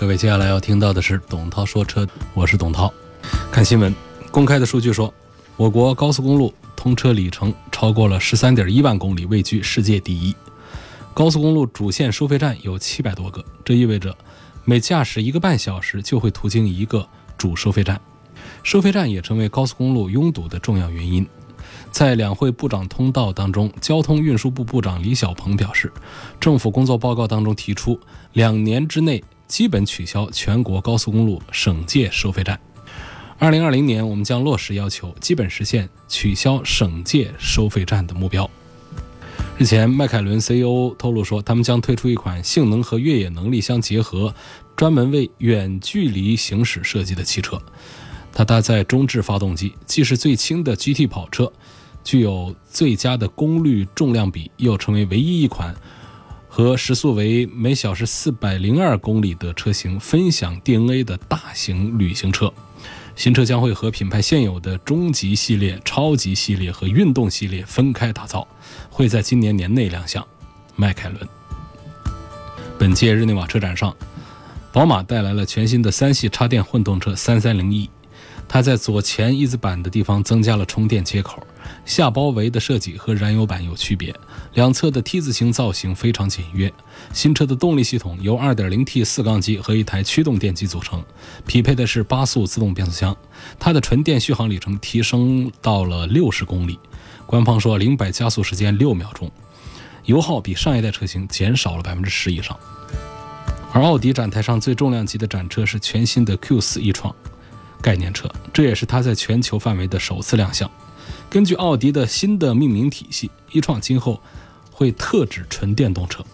各位，接下来要听到的是董涛说车，我是董涛。看新闻，公开的数据说，我国高速公路通车里程超过了十三点一万公里，位居世界第一。高速公路主线收费站有七百多个，这意味着每驾驶一个半小时就会途经一个主收费站。收费站也成为高速公路拥堵的重要原因。在两会部长通道当中，交通运输部部长李小鹏表示，政府工作报告当中提出，两年之内。基本取消全国高速公路省界收费站。二零二零年，我们将落实要求，基本实现取消省界收费站的目标。日前，迈凯伦 CEO 透露说，他们将推出一款性能和越野能力相结合、专门为远距离行驶设计的汽车。它搭载中置发动机，既是最轻的 GT 跑车，具有最佳的功率重量比，又成为唯一一款。和时速为每小时四百零二公里的车型分享 DNA 的大型旅行车，新车将会和品牌现有的中级系列、超级系列和运动系列分开打造，会在今年年内亮相。迈凯伦。本届日内瓦车展上，宝马带来了全新的三系插电混动车三三零 E，它在左前翼子板的地方增加了充电接口。下包围的设计和燃油版有区别，两侧的 T 字形造型非常简约。新车的动力系统由 2.0T 四缸机和一台驱动电机组成，匹配的是八速自动变速箱。它的纯电续航里程提升到了六十公里，官方说零百加速时间六秒钟，油耗比上一代车型减少了百分之十以上。而奥迪展台上最重量级的展车是全新的 Q4 e-tron 概念车，这也是它在全球范围的首次亮相。根据奥迪的新的命名体系，一创今后会特指纯电动车。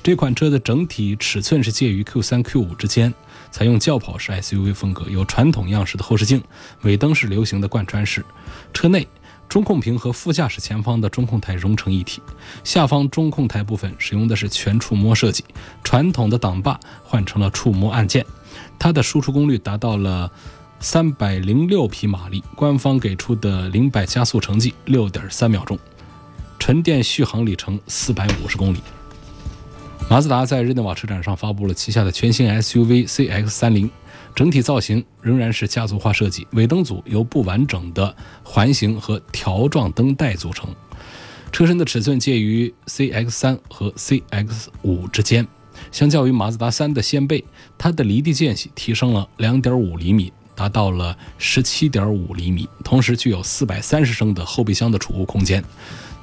这款车的整体尺寸是介于 Q3、Q5 之间，采用轿跑式 SUV 风格，有传统样式的后视镜，尾灯是流行的贯穿式。车内中控屏和副驾驶前方的中控台融成一体，下方中控台部分使用的是全触摸设计，传统的挡把换成了触摸按键。它的输出功率达到了。三百零六匹马力，官方给出的零百加速成绩六点三秒钟，纯电续航里程四百五十公里。马自达在日内瓦车展上发布了旗下的全新 SUV CX 三零，整体造型仍然是家族化设计，尾灯组由不完整的环形和条状灯带组成，车身的尺寸介于 CX 三和 CX 五之间。相较于马自达三的掀背，它的离地间隙提升了两点五厘米。达到了十七点五厘米，同时具有四百三十升的后备箱的储物空间。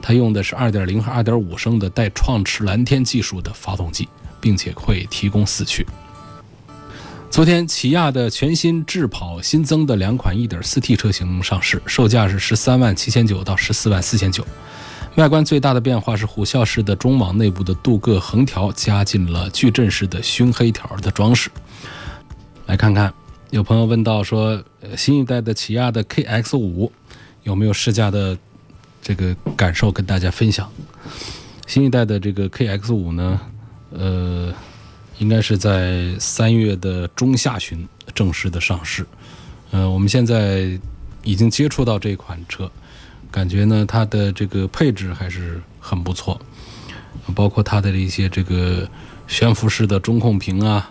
它用的是二点零和二点五升的带创驰蓝天技术的发动机，并且会提供四驱。昨天，起亚的全新智跑新增的两款一点四 T 车型上市，售价是十三万七千九到十四万四千九。外观最大的变化是虎啸式的中网内部的镀铬横条加进了矩阵式的熏黑条的装饰。来看看。有朋友问到说，新一代的起亚的 KX 五有没有试驾的这个感受跟大家分享？新一代的这个 KX 五呢，呃，应该是在三月的中下旬正式的上市。呃，我们现在已经接触到这款车，感觉呢它的这个配置还是很不错，包括它的一些这个悬浮式的中控屏啊。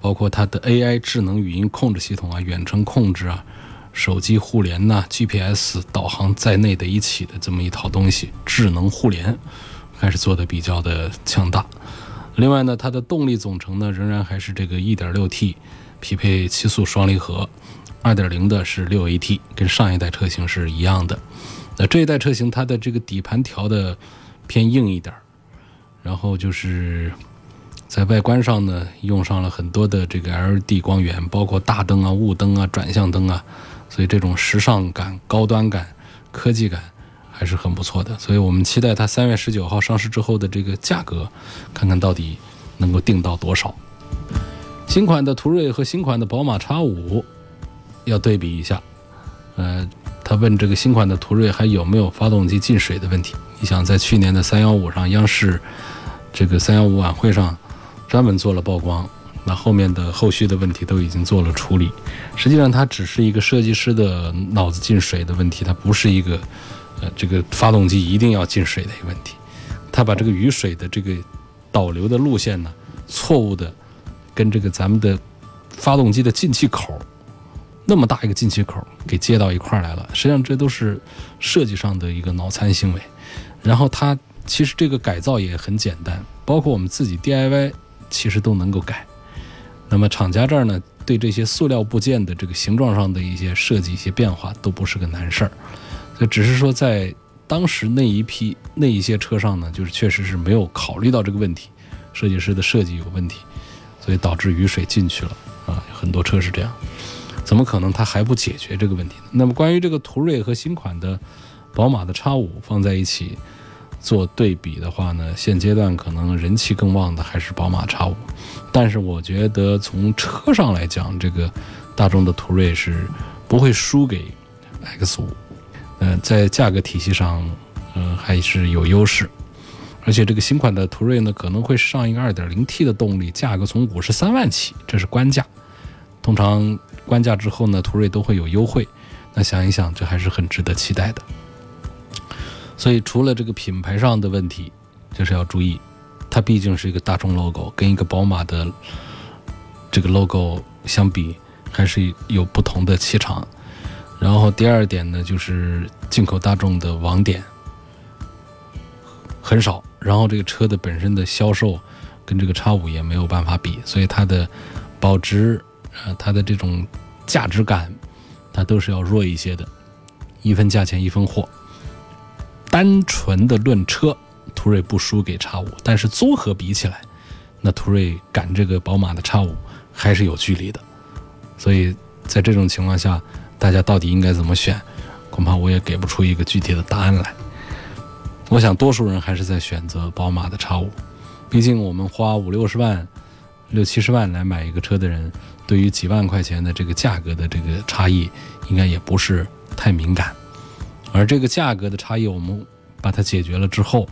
包括它的 AI 智能语音控制系统啊、远程控制啊、手机互联呐、GPS 导航在内的一起的这么一套东西，智能互联还是做的比较的强大。另外呢，它的动力总成呢仍然还是这个 1.6T，匹配七速双离合；2.0的是 6AT，跟上一代车型是一样的。那这一代车型它的这个底盘调的偏硬一点然后就是。在外观上呢，用上了很多的这个 LED 光源，包括大灯啊、雾灯啊、转向灯啊，所以这种时尚感、高端感、科技感还是很不错的。所以我们期待它三月十九号上市之后的这个价格，看看到底能够定到多少。新款的途锐和新款的宝马 X 五要对比一下。呃，他问这个新款的途锐还有没有发动机进水的问题？你想，在去年的三幺五上，央视这个三幺五晚会上专门做了曝光，那后面的后续的问题都已经做了处理。实际上，它只是一个设计师的脑子进水的问题，它不是一个呃这个发动机一定要进水的一个问题。他把这个雨水的这个导流的路线呢，错误的跟这个咱们的发动机的进气口那么大一个进气口给接到一块儿来了。实际上这都是设计上的一个脑残行为。然后它其实这个改造也很简单，包括我们自己 DIY 其实都能够改。那么厂家这儿呢，对这些塑料部件的这个形状上的一些设计、一些变化都不是个难事儿。所以只是说在当时那一批那一些车上呢，就是确实是没有考虑到这个问题，设计师的设计有问题，所以导致雨水进去了啊。很多车是这样，怎么可能它还不解决这个问题呢？那么关于这个途锐和新款的宝马的 X 五放在一起做对比的话呢，现阶段可能人气更旺的还是宝马 X 五，但是我觉得从车上来讲，这个大众的途锐是不会输给 X 五。呃，在价格体系上，嗯，还是有优势，而且这个新款的途锐呢，可能会上一个 2.0T 的动力，价格从五十三万起，这是官价。通常官价之后呢，途锐都会有优惠。那想一想，这还是很值得期待的。所以，除了这个品牌上的问题，就是要注意，它毕竟是一个大众 logo，跟一个宝马的这个 logo 相比，还是有不同的气场。然后第二点呢，就是进口大众的网点很少，然后这个车的本身的销售跟这个叉五也没有办法比，所以它的保值，呃，它的这种价值感，它都是要弱一些的。一分价钱一分货，单纯的论车，途锐不输给叉五，但是综合比起来，那途锐赶这个宝马的叉五还是有距离的。所以在这种情况下。大家到底应该怎么选？恐怕我也给不出一个具体的答案来。我想，多数人还是在选择宝马的叉五。毕竟，我们花五六十万、六七十万来买一个车的人，对于几万块钱的这个价格的这个差异，应该也不是太敏感。而这个价格的差异，我们把它解决了之后，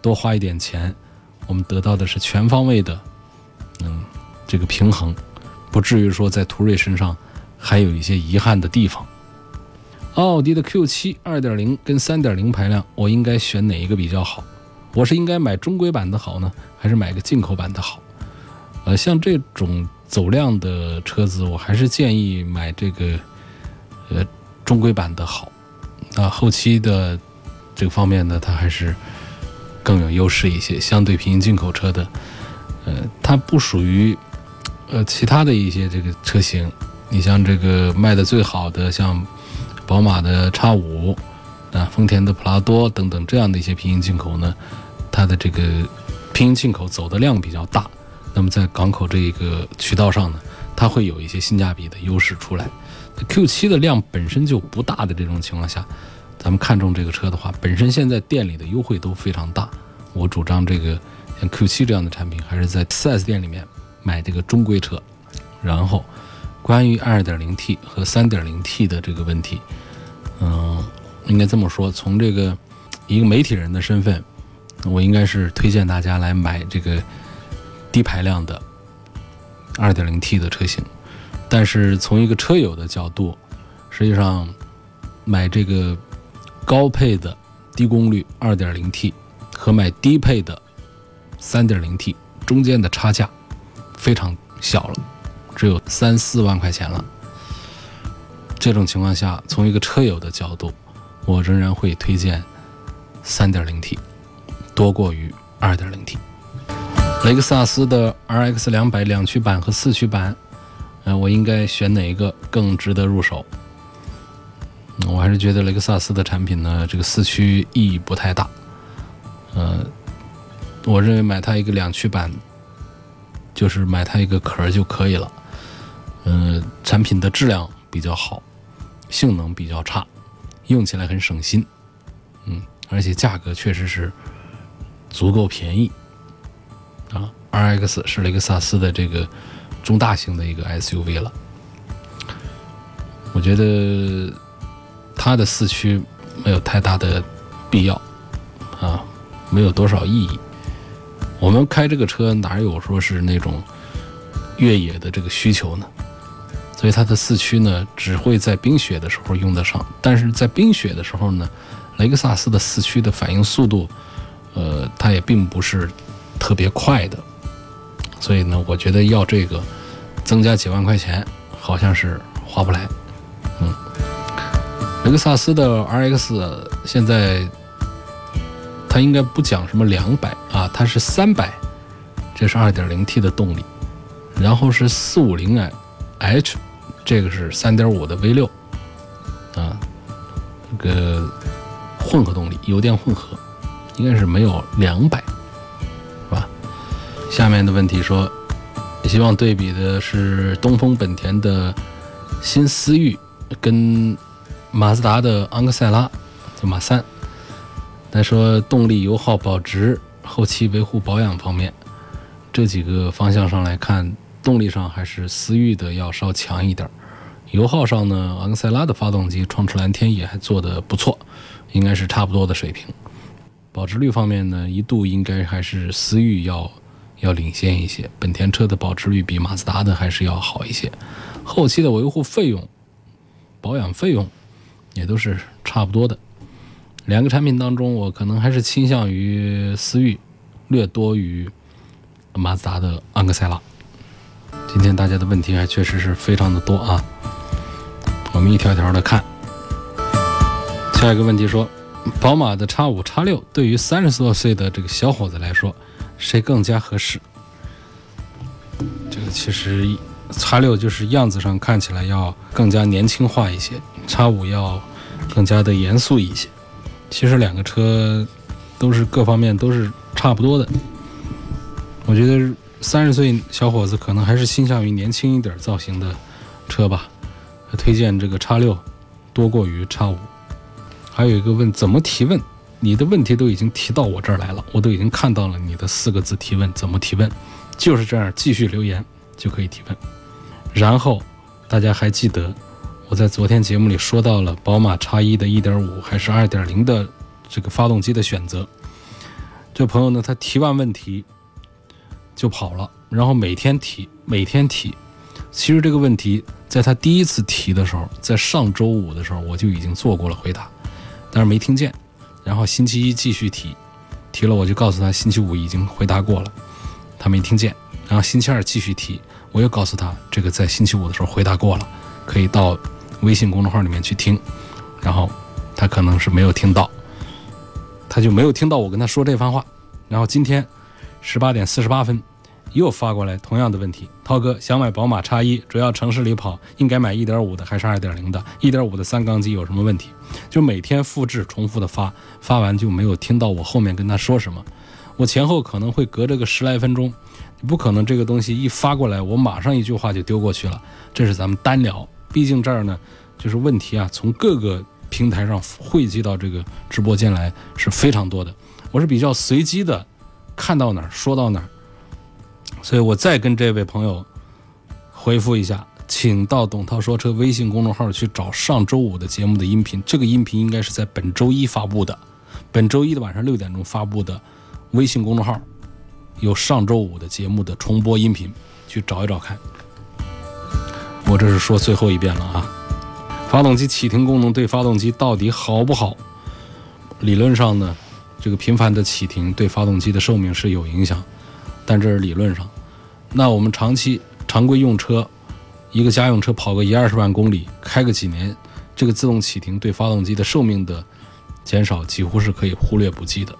多花一点钱，我们得到的是全方位的，嗯，这个平衡，不至于说在途锐身上。还有一些遗憾的地方。奥迪的 Q7 2.0跟3.0排量，我应该选哪一个比较好？我是应该买中规版的好呢，还是买个进口版的好？呃，像这种走量的车子，我还是建议买这个呃中规版的好。那，后期的这个方面呢，它还是更有优势一些，相对平行进口车的，呃，它不属于呃其他的一些这个车型。你像这个卖的最好的，像宝马的 X 五啊，丰田的普拉多等等这样的一些平行进口呢，它的这个平行进口走的量比较大，那么在港口这一个渠道上呢，它会有一些性价比的优势出来。Q 七的量本身就不大的这种情况下，咱们看中这个车的话，本身现在店里的优惠都非常大。我主张这个像 Q 七这样的产品，还是在 4S 店里面买这个中规车，然后。关于 2.0T 和 3.0T 的这个问题，嗯，应该这么说，从这个一个媒体人的身份，我应该是推荐大家来买这个低排量的 2.0T 的车型。但是从一个车友的角度，实际上买这个高配的低功率 2.0T 和买低配的 3.0T 中间的差价非常小了。只有三四万块钱了。这种情况下，从一个车友的角度，我仍然会推荐 3.0T 多过于 2.0T。雷克萨斯的 RX 两百两驱版和四驱版，呃，我应该选哪一个更值得入手？我还是觉得雷克萨斯的产品呢，这个四驱意义不太大。呃，我认为买它一个两驱版，就是买它一个壳就可以了。嗯，产品的质量比较好，性能比较差，用起来很省心。嗯，而且价格确实是足够便宜。啊，RX 是雷克萨斯的这个中大型的一个 SUV 了。我觉得它的四驱没有太大的必要啊，没有多少意义。我们开这个车哪有说是那种越野的这个需求呢？所以它的四驱呢，只会在冰雪的时候用得上。但是在冰雪的时候呢，雷克萨斯的四驱的反应速度，呃，它也并不是特别快的。所以呢，我觉得要这个增加几万块钱，好像是划不来。嗯，雷克萨斯的 RX 现在它应该不讲什么两百啊，它是三百，这是 2.0T 的动力，然后是 450H。这个是三点五的 V 六，啊，这个混合动力，油电混合，应该是没有两百，是吧？下面的问题说，希望对比的是东风本田的新思域跟马自达的昂克赛拉，就马三。再说动力、油耗、保值、后期维护保养方面，这几个方向上来看。动力上还是思域的要稍强一点，油耗上呢，昂克赛拉的发动机创驰蓝天也还做得不错，应该是差不多的水平。保值率方面呢，一度应该还是思域要要领先一些，本田车的保值率比马自达的还是要好一些。后期的维护费用、保养费用也都是差不多的。两个产品当中，我可能还是倾向于思域，略多于马自达的昂克赛拉。今天大家的问题还确实是非常的多啊，我们一条条的看。下一个问题说，宝马的 X 五、X 六对于三十多岁的这个小伙子来说，谁更加合适？这个其实 X 六就是样子上看起来要更加年轻化一些，X 五要更加的严肃一些。其实两个车都是各方面都是差不多的，我觉得。三十岁小伙子可能还是倾向于年轻一点造型的车吧，推荐这个叉六多过于叉五。还有一个问怎么提问，你的问题都已经提到我这儿来了，我都已经看到了你的四个字提问，怎么提问？就是这样，继续留言就可以提问。然后大家还记得我在昨天节目里说到了宝马叉一的1.5还是2.0的这个发动机的选择。这朋友呢，他提完问题。就跑了，然后每天提，每天提。其实这个问题在他第一次提的时候，在上周五的时候我就已经做过了回答，但是没听见。然后星期一继续提，提了我就告诉他星期五已经回答过了，他没听见。然后星期二继续提，我又告诉他这个在星期五的时候回答过了，可以到微信公众号里面去听。然后他可能是没有听到，他就没有听到我跟他说这番话。然后今天。十八点四十八分，又发过来同样的问题。涛哥想买宝马叉一，主要城市里跑，应该买一点五的还是二点零的？一点五的三缸机有什么问题？就每天复制重复的发，发完就没有听到我后面跟他说什么。我前后可能会隔着个十来分钟，不可能这个东西一发过来，我马上一句话就丢过去了。这是咱们单聊，毕竟这儿呢，就是问题啊，从各个平台上汇集到这个直播间来是非常多的。我是比较随机的。看到哪儿说到哪儿，所以我再跟这位朋友回复一下，请到董涛说车微信公众号去找上周五的节目的音频，这个音频应该是在本周一发布的，本周一的晚上六点钟发布的微信公众号有上周五的节目的重播音频，去找一找看。我这是说最后一遍了啊，发动机启停功能对发动机到底好不好？理论上呢？这个频繁的启停对发动机的寿命是有影响，但这是理论上。那我们长期常规用车，一个家用车跑个一二十万公里，开个几年，这个自动启停对发动机的寿命的减少几乎是可以忽略不计的。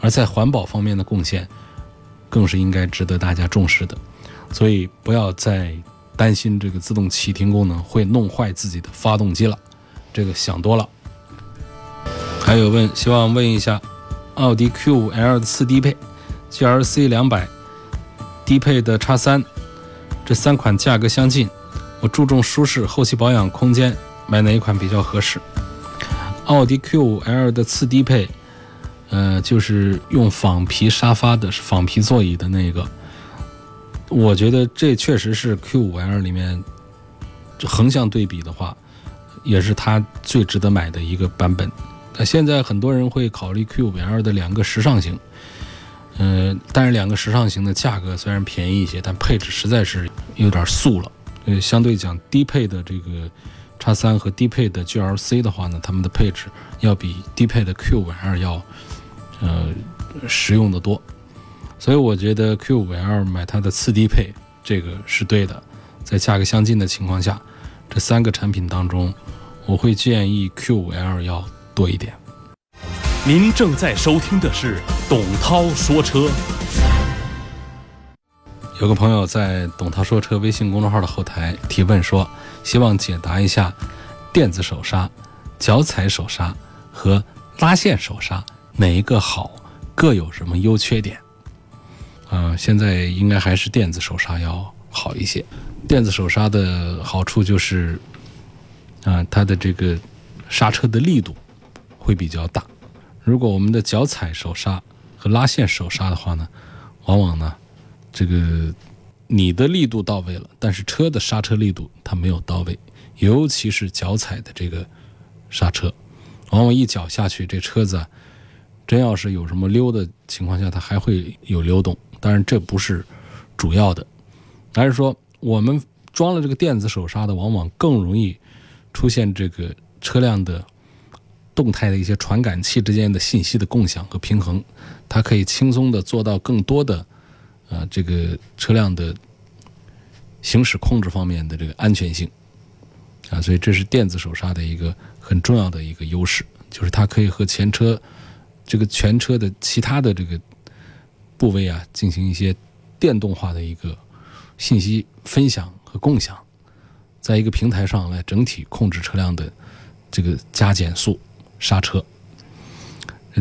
而在环保方面的贡献，更是应该值得大家重视的。所以不要再担心这个自动启停功能会弄坏自己的发动机了，这个想多了。还有问，希望问一下。奥迪 Q5L 的次低配，GLC 两百，低配的叉三，这三款价格相近，我注重舒适、后期保养、空间，买哪一款比较合适？奥迪 Q5L 的次低配，呃，就是用仿皮沙发的，仿皮座椅的那个，我觉得这确实是 Q5L 里面横向对比的话，也是它最值得买的一个版本。那现在很多人会考虑 Q5L 的两个时尚型，嗯，但是两个时尚型的价格虽然便宜一些，但配置实在是有点素了。呃，相对讲低配的这个叉三和低配的 GLC 的话呢，它们的配置要比低配的 Q5L 要呃实用的多。所以我觉得 Q5L 买它的次低配这个是对的，在价格相近的情况下，这三个产品当中，我会建议 Q5L 要多一点。您正在收听的是董涛说车。有个朋友在董涛说车微信公众号的后台提问说，希望解答一下电子手刹、脚踩手刹和拉线手刹哪一个好，各有什么优缺点？啊，现在应该还是电子手刹要好一些。电子手刹的好处就是，啊，它的这个刹车的力度会比较大。如果我们的脚踩手刹和拉线手刹的话呢，往往呢，这个你的力度到位了，但是车的刹车力度它没有到位，尤其是脚踩的这个刹车，往往一脚下去，这车子啊，真要是有什么溜的情况下，它还会有溜动。当然，这不是主要的，还是说我们装了这个电子手刹的，往往更容易出现这个车辆的动态的一些传感器之间的信息的共享和平衡，它可以轻松的做到更多的啊这个车辆的行驶控制方面的这个安全性啊，所以这是电子手刹的一个很重要的一个优势，就是它可以和前车这个全车的其他的这个。部位啊，进行一些电动化的一个信息分享和共享，在一个平台上来整体控制车辆的这个加减速、刹车。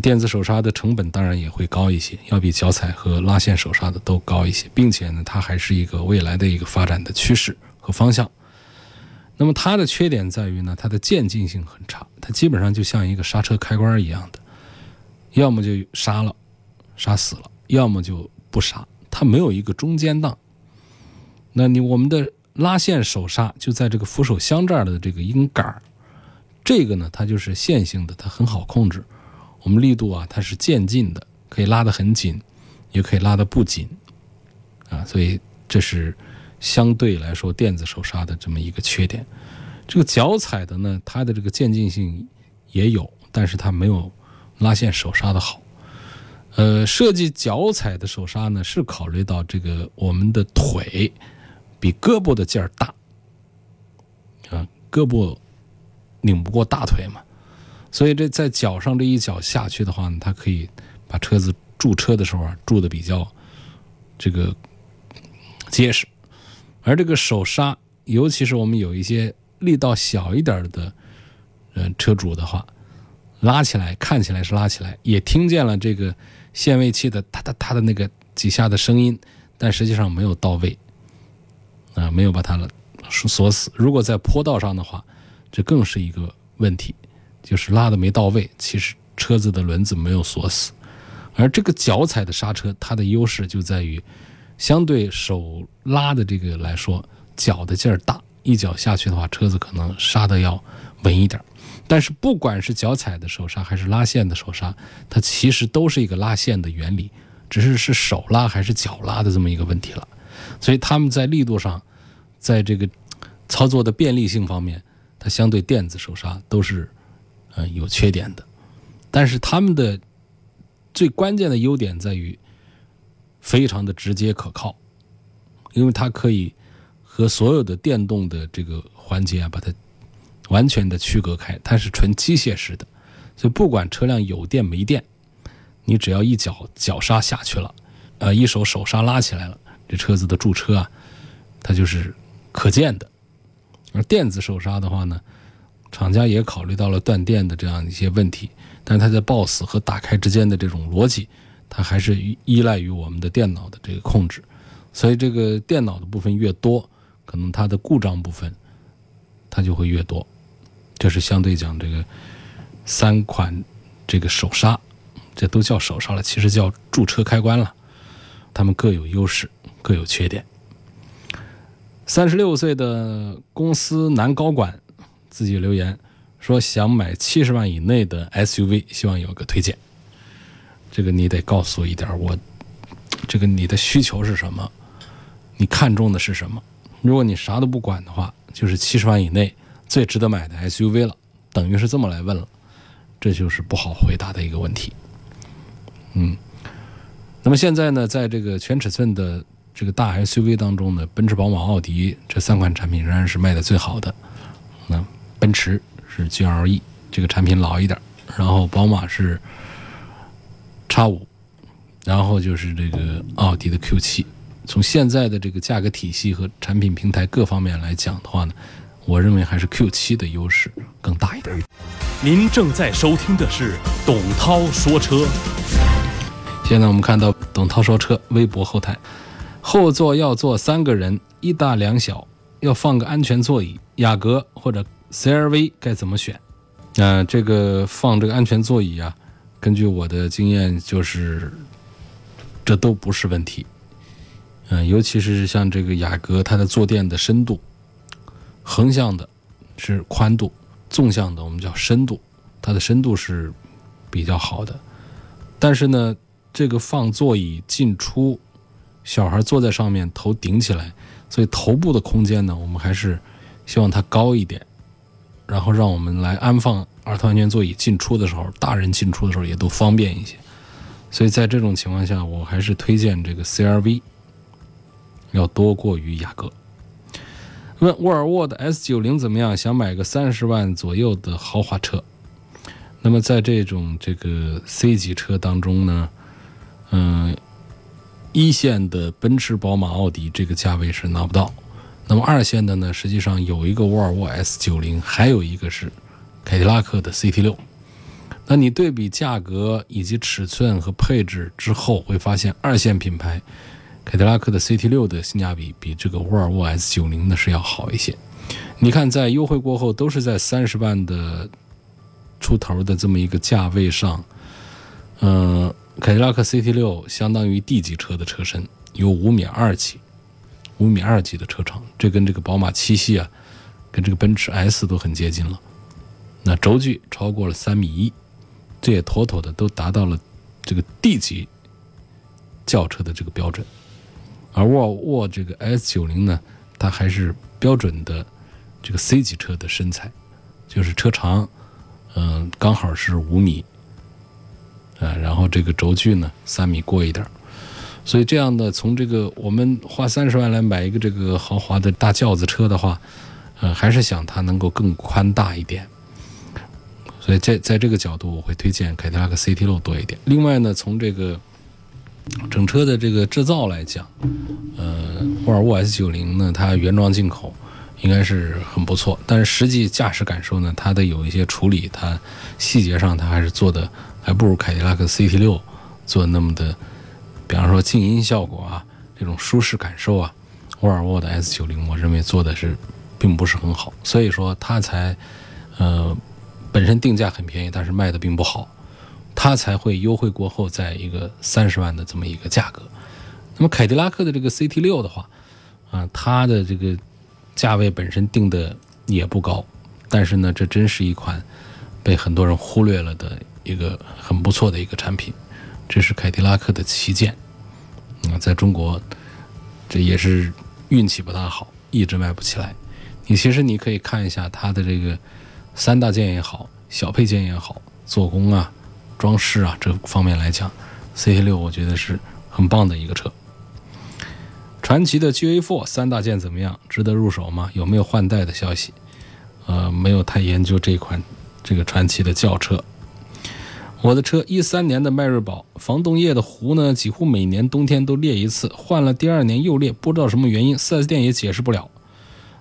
电子手刹的成本当然也会高一些，要比脚踩和拉线手刹的都高一些，并且呢，它还是一个未来的一个发展的趋势和方向。那么它的缺点在于呢，它的渐进性很差，它基本上就像一个刹车开关一样的，要么就刹了，刹死了。要么就不刹，它没有一个中间档。那你我们的拉线手刹就在这个扶手箱这儿的这个音杆儿，这个呢它就是线性的，它很好控制。我们力度啊它是渐进的，可以拉得很紧，也可以拉得不紧，啊，所以这是相对来说电子手刹的这么一个缺点。这个脚踩的呢，它的这个渐进性也有，但是它没有拉线手刹的好。呃，设计脚踩的手刹呢，是考虑到这个我们的腿比胳膊的劲儿大，啊，胳膊拧不过大腿嘛，所以这在脚上这一脚下去的话呢，它可以把车子驻车的时候啊驻的比较这个结实，而这个手刹，尤其是我们有一些力道小一点的呃车主的话，拉起来看起来是拉起来，也听见了这个。限位器的哒哒哒的那个几下的声音，但实际上没有到位，啊，没有把它锁死。如果在坡道上的话，这更是一个问题，就是拉的没到位，其实车子的轮子没有锁死。而这个脚踩的刹车，它的优势就在于，相对手拉的这个来说，脚的劲儿大，一脚下去的话，车子可能刹的要稳一点。但是不管是脚踩的手刹还是拉线的手刹，它其实都是一个拉线的原理，只是是手拉还是脚拉的这么一个问题了。所以他们在力度上，在这个操作的便利性方面，它相对电子手刹都是呃有缺点的。但是他们的最关键的优点在于非常的直接可靠，因为它可以和所有的电动的这个环节啊把它。完全的区隔开，它是纯机械式的，所以不管车辆有电没电，你只要一脚脚刹下去了，呃，一手手刹拉起来了，这车子的驻车啊，它就是可见的。而电子手刹的话呢，厂家也考虑到了断电的这样一些问题，但是它在 BOSS 和打开之间的这种逻辑，它还是依赖于我们的电脑的这个控制，所以这个电脑的部分越多，可能它的故障部分它就会越多。这是相对讲这个三款这个手刹，这都叫手刹了，其实叫驻车开关了。它们各有优势，各有缺点。三十六岁的公司男高管自己留言说，想买七十万以内的 SUV，希望有个推荐。这个你得告诉我一点，我这个你的需求是什么？你看中的是什么？如果你啥都不管的话，就是七十万以内最值得买的 SUV 了，等于是这么来问了，这就是不好回答的一个问题。嗯，那么现在呢，在这个全尺寸的这个大 SUV 当中呢，奔驰、宝马、奥迪这三款产品仍然是卖的最好的。那奔驰是 GLE 这个产品老一点，然后宝马是 X 五，然后就是这个奥迪的 Q 七。从现在的这个价格体系和产品平台各方面来讲的话呢，我认为还是 Q 七的优势更大一点。您正在收听的是董涛说车。现在我们看到董涛说车微博后台，后座要坐三个人，一大两小，要放个安全座椅，雅阁或者 CRV 该怎么选？啊，这个放这个安全座椅啊，根据我的经验就是，这都不是问题。嗯，尤其是像这个雅阁，它的坐垫的深度，横向的是宽度，纵向的我们叫深度，它的深度是比较好的。但是呢，这个放座椅进出，小孩坐在上面头顶起来，所以头部的空间呢，我们还是希望它高一点，然后让我们来安放儿童安全座椅进出的时候，大人进出的时候也都方便一些。所以在这种情况下，我还是推荐这个 CRV。要多过于雅阁。问沃尔沃的 S 九零怎么样？想买个三十万左右的豪华车。那么在这种这个 C 级车当中呢，嗯，一线的奔驰、宝马、奥迪这个价位是拿不到。那么二线的呢，实际上有一个沃尔沃 S 九零，还有一个是凯迪拉克的 CT 六。那你对比价格以及尺寸和配置之后，会发现二线品牌。凯迪拉克的 CT 六的性价比比这个沃尔沃 S 九零呢是要好一些。你看，在优惠过后，都是在三十万的出头的这么一个价位上。嗯，凯迪拉克 CT 六相当于 D 级车的车身，有五米二几，五米二几的车长，这跟这个宝马七系啊，跟这个奔驰 S 都很接近了。那轴距超过了三米一，这也妥妥的都达到了这个 D 级轿车的这个标准。而沃尔沃这个 S 九零呢，它还是标准的这个 C 级车的身材，就是车长，嗯，刚好是五米，啊，然后这个轴距呢三米过一点所以这样的从这个我们花三十万来买一个这个豪华的大轿子车的话，呃，还是想它能够更宽大一点，所以在在这个角度，我会推荐凯迪拉克 CT 六多一点。另外呢，从这个整车的这个制造来讲，呃，沃尔沃 S90 呢，它原装进口应该是很不错，但是实际驾驶感受呢，它的有一些处理，它细节上它还是做的还不如凯迪拉克 CT6 做那么的，比方说静音效果啊，这种舒适感受啊，沃尔沃的 S90 我认为做的是并不是很好，所以说它才呃本身定价很便宜，但是卖的并不好。它才会优惠过后在一个三十万的这么一个价格。那么凯迪拉克的这个 CT 六的话，啊，它的这个价位本身定的也不高，但是呢，这真是一款被很多人忽略了的一个很不错的一个产品。这是凯迪拉克的旗舰，啊，在中国这也是运气不大好，一直卖不起来。你其实你可以看一下它的这个三大件也好，小配件也好，做工啊。装饰啊，这方面来讲，CT 六我觉得是很棒的一个车。传奇的 GA4 三大件怎么样？值得入手吗？有没有换代的消息？呃，没有太研究这款这个传奇的轿车。我的车一三年的迈锐宝，防冻液的壶呢，几乎每年冬天都裂一次，换了第二年又裂，不知道什么原因，4S 店也解释不了。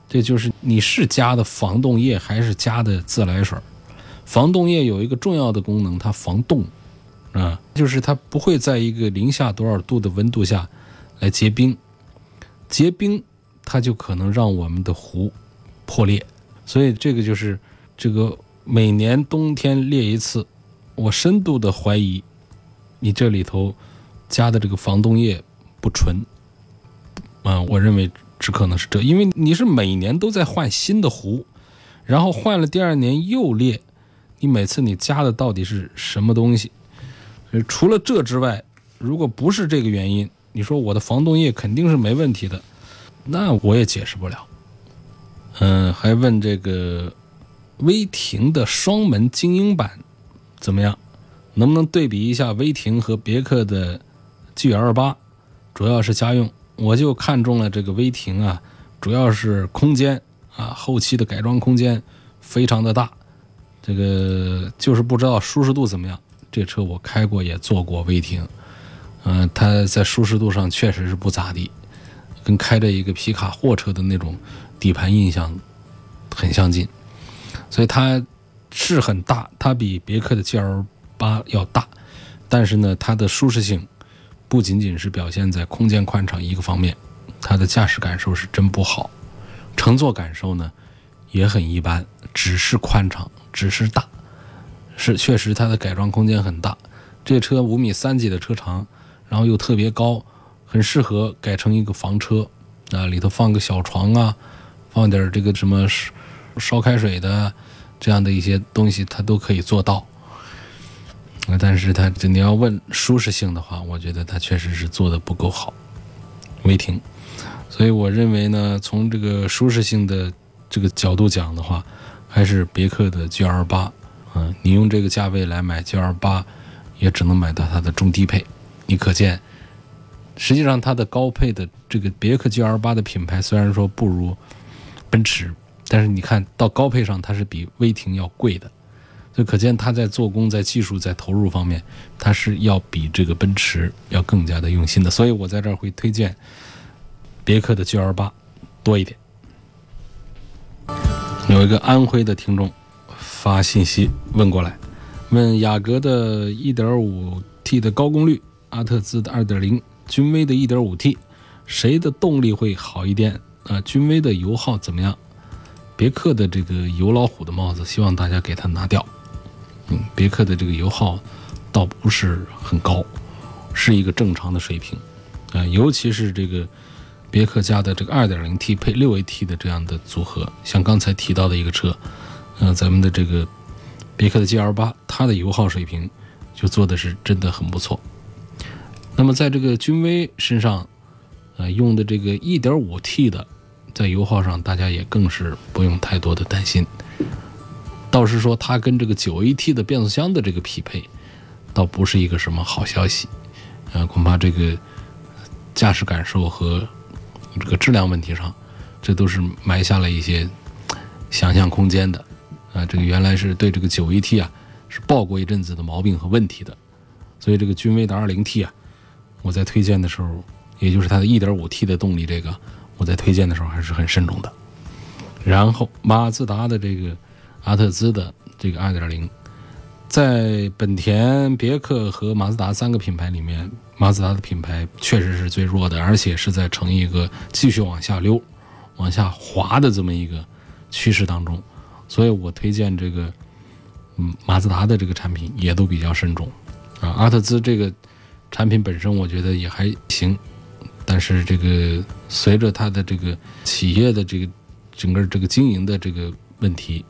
这就是你是加的防冻液还是加的自来水？防冻液有一个重要的功能，它防冻，啊，就是它不会在一个零下多少度的温度下来结冰，结冰它就可能让我们的壶破裂，所以这个就是这个每年冬天裂一次，我深度的怀疑你这里头加的这个防冻液不纯，啊，我认为只可能是这，因为你是每年都在换新的壶，然后换了第二年又裂，你每次你加的到底是什么东西？除了这之外，如果不是这个原因，你说我的防冻液肯定是没问题的，那我也解释不了。嗯，还问这个威霆的双门精英版怎么样？能不能对比一下威霆和别克的 G28？主要是家用，我就看中了这个威霆啊，主要是空间啊，后期的改装空间非常的大，这个就是不知道舒适度怎么样。这车我开过，也坐过威霆，嗯，它在舒适度上确实是不咋地，跟开着一个皮卡货车的那种底盘印象很相近，所以它是很大，它比别克的 GL 八要大，但是呢，它的舒适性不仅仅是表现在空间宽敞一个方面，它的驾驶感受是真不好，乘坐感受呢也很一般，只是宽敞，只是大，是确实它的改装空间很大。这车五米三几的车长，然后又特别高，很适合改成一个房车啊，里头放个小床啊，放点这个什么烧开水的这样的一些东西，它都可以做到。但是它你要问舒适性的话，我觉得它确实是做的不够好，违停。所以我认为呢，从这个舒适性的这个角度讲的话，还是别克的 GL 八，嗯，你用这个价位来买 GL 八，也只能买到它的中低配。你可见，实际上它的高配的这个别克 GL 八的品牌虽然说不如奔驰，但是你看到高配上它是比威霆要贵的。就可见它在做工、在技术、在投入方面，它是要比这个奔驰要更加的用心的。所以我在这儿会推荐别克的 GL 八多一点。有一个安徽的听众发信息问过来，问雅阁的 1.5T 的高功率、阿特兹的2.0、君威的 1.5T，谁的动力会好一点？啊，君威的油耗怎么样？别克的这个油老虎的帽子，希望大家给它拿掉。嗯，别克的这个油耗倒不是很高，是一个正常的水平，啊，尤其是这个别克家的这个 2.0T 配 6AT 的这样的组合，像刚才提到的一个车，呃，咱们的这个别克的 GL8，它的油耗水平就做的是真的很不错。那么在这个君威身上，呃，用的这个 1.5T 的，在油耗上大家也更是不用太多的担心。倒是说，它跟这个九 AT 的变速箱的这个匹配，倒不是一个什么好消息，呃，恐怕这个驾驶感受和这个质量问题上，这都是埋下了一些想象空间的，啊，这个原来是对这个九 AT 啊是报过一阵子的毛病和问题的，所以这个君威的二零 T 啊，我在推荐的时候，也就是它的一点五 T 的动力，这个我在推荐的时候还是很慎重的。然后马自达的这个。阿特兹的这个2.0，在本田、别克和马自达三个品牌里面，马自达的品牌确实是最弱的，而且是在呈一个继续往下溜、往下滑的这么一个趋势当中。所以我推荐这个，嗯，马自达的这个产品也都比较慎重。啊，阿特兹这个产品本身我觉得也还行，但是这个随着它的这个企业的这个整个这个经营的这个问题。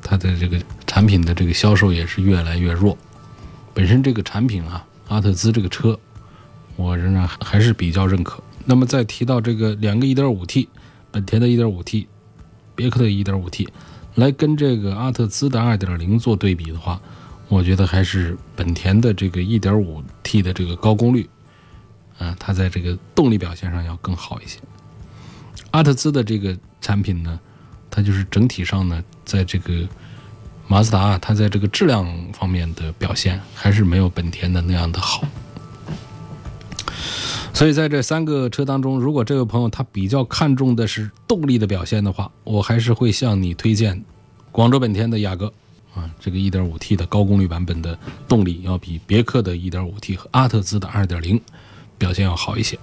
它的这个产品的这个销售也是越来越弱。本身这个产品啊，阿特兹这个车，我仍然还是比较认可。那么再提到这个两个 1.5T，本田的 1.5T，别克的 1.5T，来跟这个阿特兹的2.0做对比的话，我觉得还是本田的这个 1.5T 的这个高功率，啊，它在这个动力表现上要更好一些。阿特兹的这个产品呢？它就是整体上呢，在这个马自达，它在这个质量方面的表现还是没有本田的那样的好。所以在这三个车当中，如果这位朋友他比较看重的是动力的表现的话，我还是会向你推荐广州本田的雅阁啊，这个 1.5T 的高功率版本的动力要比别克的 1.5T 和阿特兹的2.0表现要好一些。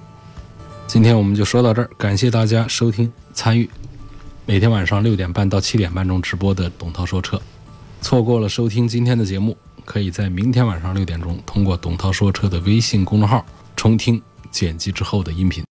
今天我们就说到这儿，感谢大家收听参与。每天晚上六点半到七点半钟直播的董涛说车，错过了收听今天的节目，可以在明天晚上六点钟通过董涛说车的微信公众号重听剪辑之后的音频。